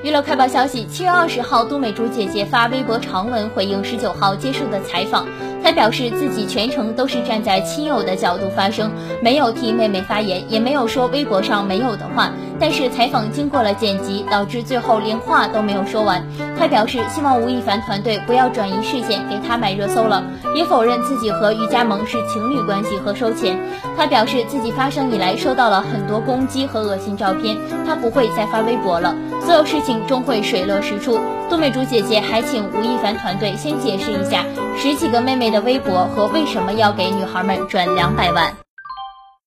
娱乐快报消息：七月二十号，杜美竹姐姐发微博长文回应十九号接受的采访。她表示自己全程都是站在亲友的角度发声，没有替妹妹发言，也没有说微博上没有的话。但是采访经过了剪辑，导致最后连话都没有说完。她表示希望吴亦凡团队不要转移视线，给她买热搜了，也否认自己和于佳萌是情侣关系和收钱。她表示自己发声以来收到了很多攻击和恶心照片，她不会再发微博了，所有事情。终会水落石出。杜美竹姐姐还请吴亦凡团队先解释一下十几个妹妹的微博和为什么要给女孩们转两百万。